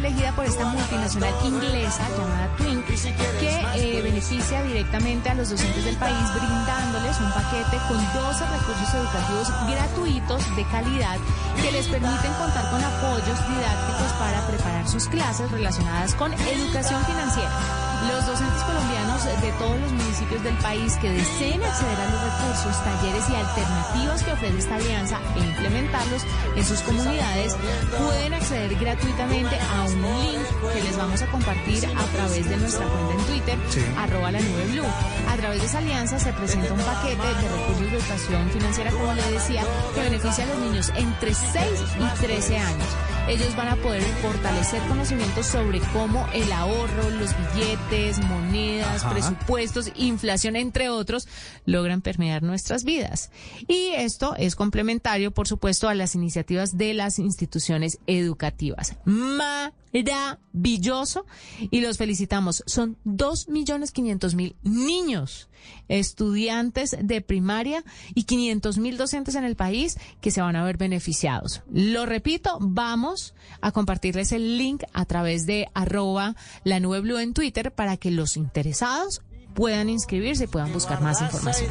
elegida por esta multinacional inglesa llamada Twin, que eh, beneficia directamente a los docentes del país brindándoles un paquete con 12 recursos educativos gratuitos de calidad que les permiten contar con apoyos didácticos para preparar sus clases relacionadas con educación financiera. Los docentes colombianos de todos los municipios del país que deseen acceder a los recursos, talleres y alternativas que ofrece esta alianza e implementarlos en sus comunidades pueden acceder gratuitamente a un link que les vamos a compartir a través de nuestra cuenta en Twitter, arroba la nube blue. A través de esa alianza se presenta un paquete de recursos de educación financiera, como le decía, que beneficia a los niños entre 6 y 13 años. Ellos van a poder fortalecer conocimientos sobre cómo el ahorro, los billetes, monedas, presupuestos, inflación, entre otros, logran permear nuestras vidas. Y esto es complementario, por supuesto, a las iniciativas de las instituciones educativas. Maravilloso. Y los felicitamos. Son 2.500.000 niños, estudiantes de primaria y 500.000 docentes en el país que se van a ver beneficiados. Lo repito, vamos a compartirles el link a través de arroba la nube blue en Twitter para que los interesados puedan inscribirse y puedan buscar más información.